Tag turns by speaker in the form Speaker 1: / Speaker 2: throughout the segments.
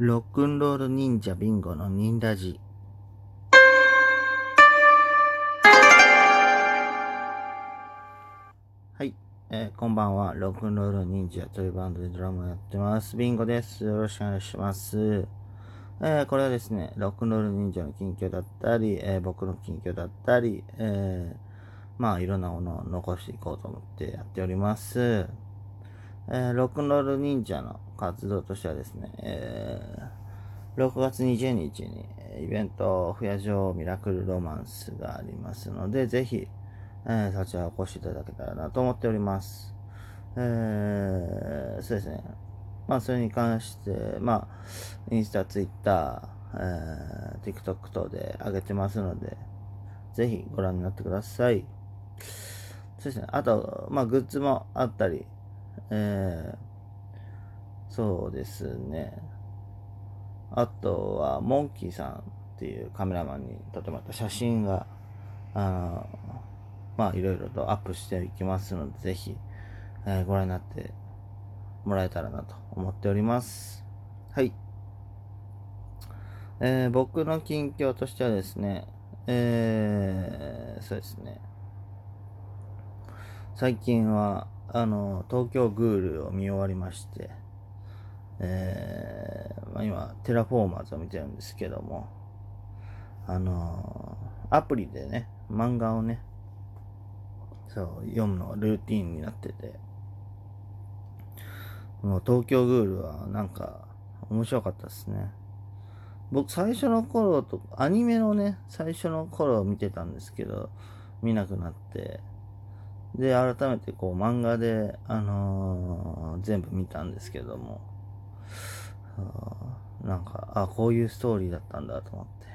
Speaker 1: ロックンロール忍者ビンゴの忍ラジ。はい、えーこんばんは。ロックンロール忍者というバンドでドラムをやってます。ビンゴです。よろしくお願いします。えーこれはですね、ロックンロール忍者の近況だったり、えー僕の近況だったり、えーまあいろんなものを残していこうと思ってやっております。えーロックンロール忍者の活動としてはですね、えー6月20日にイベント、不夜城ミラクルロマンスがありますので、ぜひ、えーそちらお越しいただけたらなと思っております。えーそうですね。まあ、それに関して、まあ、インスタ、ツイッター、えー TikTok 等で上げてますので、ぜひご覧になってください。そうですね。あと、まあ、グッズもあったり、えーそうですね。あとは、モンキーさんっていうカメラマンに撮ってもらった写真が、あの、まあ、いろいろとアップしていきますので、ぜひ、えーご覧になってもらえたらなと思っております。はい。えー僕の近況としてはですね、えーそうですね。最近は、あの、東京グールを見終わりまして、えーまあ、今、テラフォーマーズを見てるんですけども、あのアプリでね、漫画をね、そう、読むのがルーティンになってて、もう東京グールはなんか面白かったですね。僕最初の頃と、アニメのね、最初の頃を見てたんですけど、見なくなって、で、改めてこう漫画で、あのー全部見たんですけども、なんか、あ、こういうストーリーだったんだと思って、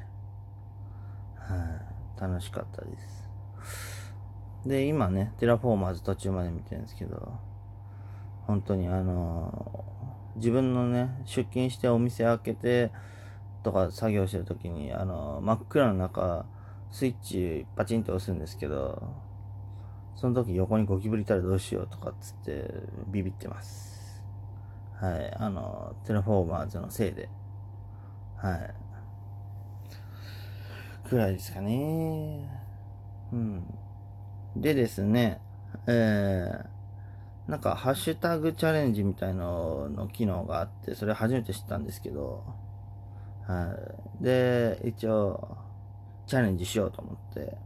Speaker 1: はい、楽しかったです。で、今ね、テラフォーマーズ途中まで見てるんですけど、本当にあのー自分のね、出勤してお店開けて、とか作業してる時に、あのー真っ暗の中、スイッチパチンと押すんですけど、その時横にゴキブリいたらどうしようとかっつってビビってます。はい。あの、テラフォーマーズのせいで。はい。くらいですかね。うん。でですね、えー、なんかハッシュタグチャレンジみたいのの機能があって、それ初めて知ったんですけど、はい。で、一応、チャレンジしようと思って、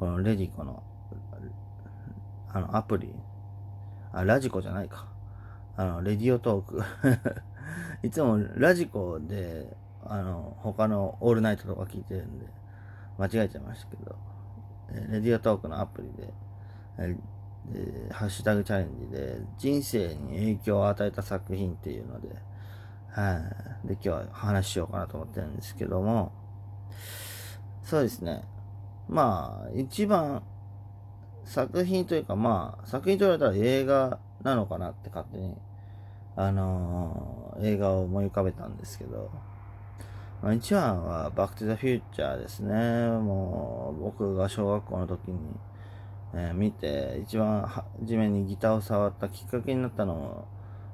Speaker 1: このレディコの、あの、アプリ、あ、ラジコじゃないか。あの、レディオトーク。いつもラジコで、あの、他のオールナイトとか聞いてるんで、間違えちゃいましたけど、えレディオトークのアプリで、えでハッシュタグチャレンジで、人生に影響を与えた作品っていうので、はい。で、今日は話しようかなと思ってるんですけども、そうですね。まあ、一番、作品というか、まあ、作品と言われたら映画なのかなって勝手に、あのー映画を思い浮かべたんですけど、まあ、一番は、バックトゥザフューチャーですね。もう、僕が小学校の時に、えー見て、一番初めにギターを触ったきっかけになったのも、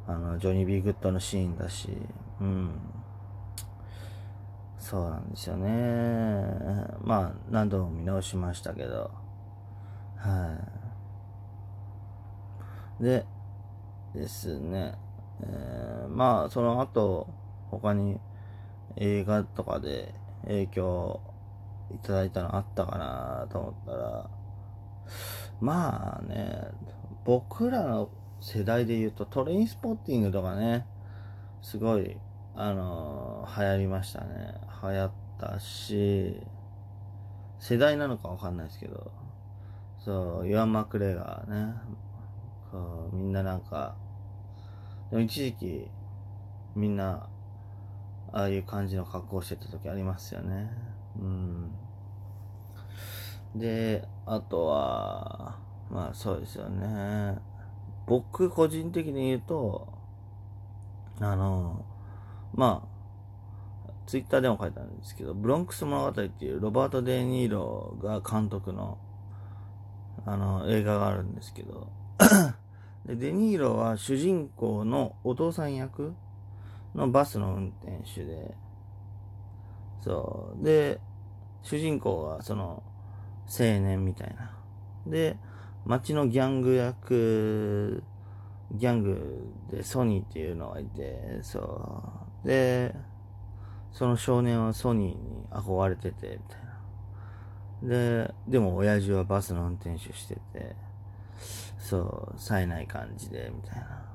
Speaker 1: あの、ジョニー・ビー・グッドのシーンだし、うん。そうなんですよね。まあ、何度も見直しましたけど、はい。で、ですね、えーまあ、その後、他に映画とかで影響いただいたのあったかなと思ったら、まあね、僕らの世代で言うとトレインスポッティングとかね、すごい、あの流行りましたね。流行ったし、世代なのかわかんないですけど、そう、イワン・マクレガーね、こうみんななんか、でも一時期、みんな、ああいう感じの格好してた時ありますよね。うん。で、あとは、まあそうですよね。僕個人的に言うと、あの、まあ、ツイッターでも書いたんですけど、ブロンクス物語っていうロバート・デ・ニーロが監督の、あの、映画があるんですけど、でデ・ニーロは主人公のお父さん役のバスの運転手で、そう。で、主人公はその青年みたいな。で、街のギャング役、ギャングでソニーっていうのがいて、そう。で、その少年はソニーに憧れてて、みたいな。で、でも親父はバスの運転手してて、そう、冴えない感じで、みたいな。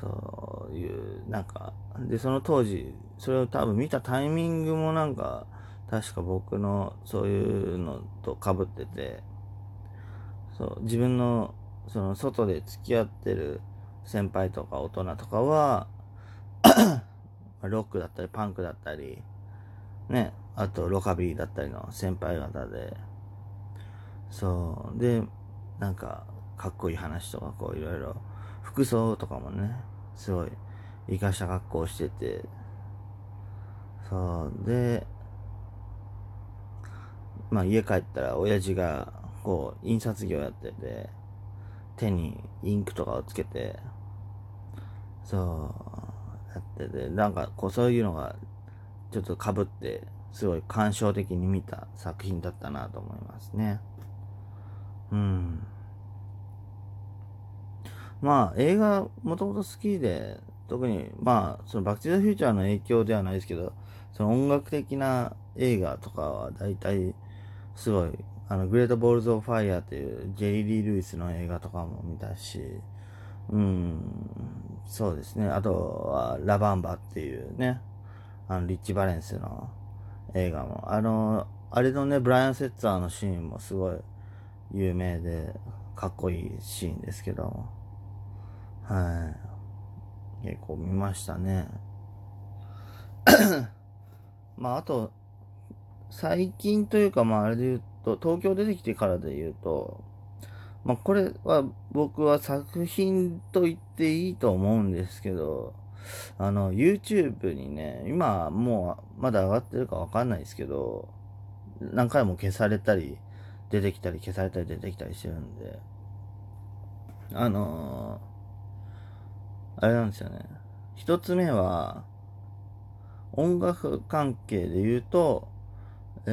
Speaker 1: そういう、なんか、で、その当時、それを多分見たタイミングもなんか、確か僕のそういうのと被ってて、そう、自分の、その外で付き合ってる先輩とか大人とかは ロックだったりパンクだったり、ね、あとロカビーだったりの先輩方で、そう、で、なんか、かっこいい話とかこういろいろ、服装とかもね、すごい、生かした格好をしてて、そう、で、まあ家帰ったら親父が、こう、印刷業やってて、手にインクとかをつけて、そう、やってて、なんかこうそういうのがちょっと被って、すごい感傷的に見た作品だったなと思いますね。うん。まあ映画もともと好きで、特にまあそのバック・トゥ・ザ・フューチャーの影響ではないですけど、その音楽的な映画とかは大体すごい、あの、グレート・ボールズ・オブ・ファイヤーっていうジェリー・リー・ルイスの映画とかも見たし、うん、そうですね。あとは、ラバンバっていうね、あの、リッチ・バレンスの映画も、あの、あれのね、ブライアン・セッツァーのシーンもすごい有名で、かっこいいシーンですけども、はい。結構見ましたね。まあ、あと、最近というか、まああれで言うと、東京出てきてからで言うと、まあこれは僕は作品と言っていいと思うんですけど、あの、YouTube にね、今もうまだ上がってるかわかんないですけど、何回も消されたり、出てきたり消されたり出てきたりしてるんで、あのー、あれなんですよね。一つ目は、音楽関係で言うと、え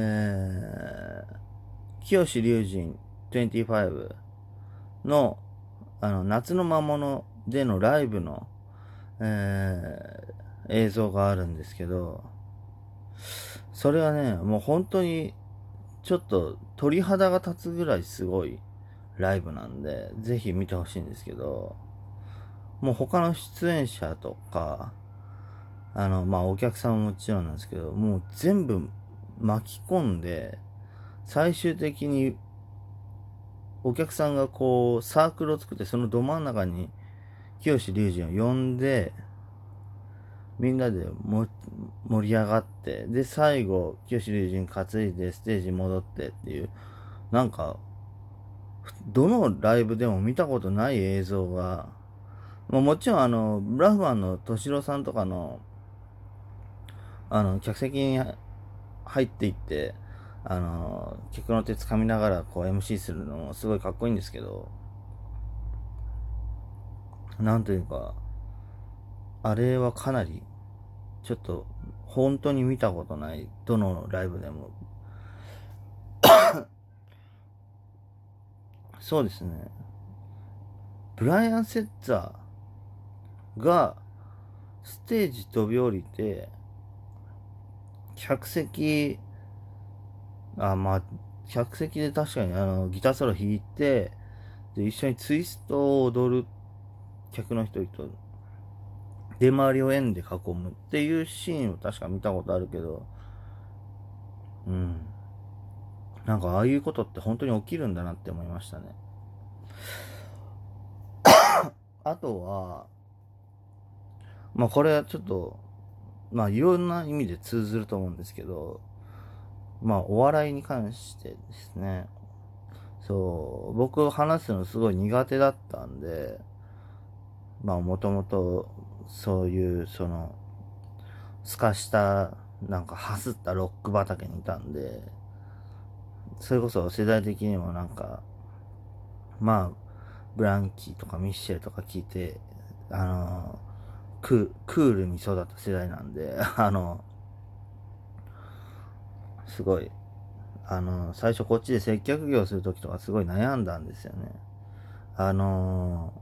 Speaker 1: ー、清志隆人25の、あの、夏の魔物でのライブの、えー、映像があるんですけど、それはね、もう本当に、ちょっと鳥肌が立つぐらいすごいライブなんで、ぜひ見てほしいんですけど、もう他の出演者とか、あの、まあ、お客さんももちろんなんですけど、もう全部巻き込んで、最終的にお客さんがこうサークルを作ってそのど真ん中に清志隆人を呼んで、みんなでも盛り上がって、で、最後、清志隆人担いでステージ戻ってっていう、なんか、どのライブでも見たことない映像が、ももちろんあの、ブラフマンの敏郎さんとかの、あの、客席に入っていって、あの、客の手掴みながらこう MC するのもすごいかっこいいんですけど、なんというか、あれはかなり、ちょっと、本当に見たことない、どのライブでも。そうですね。ブライアン・セッツァーが、ステージ飛び降りて、客席、あ、まあ、客席で確かにあの、ギターソロ弾いて、で、一緒にツイストを踊る客の人と、出回りを円で囲むっていうシーンを確か見たことあるけど、うん。なんかああいうことって本当に起きるんだなって思いましたね。あとは、まあこれはちょっとまあいろんな意味で通ずると思うんですけど、まあお笑いに関してですね、そう、僕話すのすごい苦手だったんで、まあもともとそういうその、透かした、なんかはすったロック畑にいたんで、それこそ世代的にもなんか、まあ、ブランキーとかミッシェルとか聞いて、あのククールに育った世代なんで、あの、すごい、あの、最初こっちで接客業するときとかすごい悩んだんですよね。あの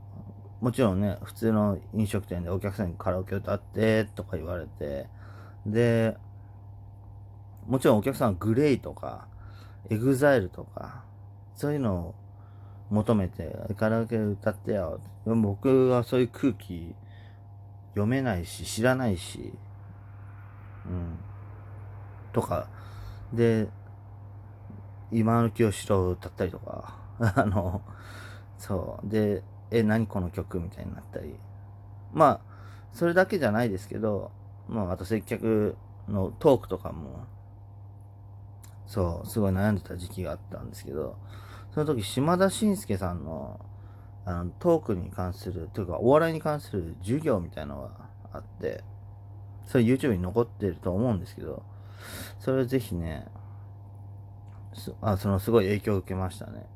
Speaker 1: もちろんね、普通の飲食店でお客さんにカラオケ歌ってとか言われて、で、もちろんお客さんは GLAY とか、 EXILE とか、そういうのを求めて、カラオケ歌ってよ。僕はそういう空気読めないし、知らないし、うん。とか、で、忌野清志郎歌ったりとか、あの、そう。で、え、何この曲？みたいになったり。まあ、それだけじゃないですけど、まあ、あと接客のトークとかも、そう、すごい悩んでた時期があったんですけど、その時、島田紳介さんの、あの、トークに関する、というか、お笑いに関する授業みたいなのがあって、それ YouTube に残ってると思うんですけど、それをぜひね、あそのすごい影響を受けましたね。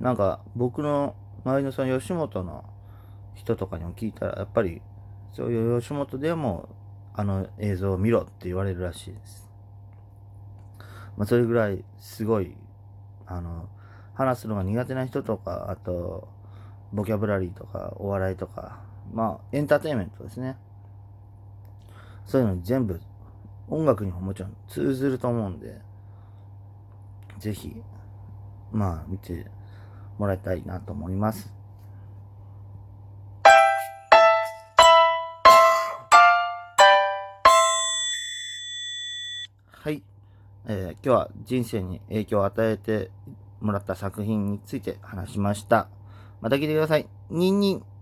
Speaker 1: なんか僕の周りのその吉本の人とかにも聞いたら、やっぱりそういう吉本でもあの映像を見ろって言われるらしいです。まあそれぐらいすごい、あの、話すのが苦手な人とか、あと、ボキャブラリーとか、お笑いとか、まあエンターテインメントですね。そういうの全部音楽にももちろん通ずると思うんで、ぜひ、まあ見てもらいたいなと思います。はい。えー、今日は人生に影響を与えてもらった作品について話しました。また来てください。ニンニン。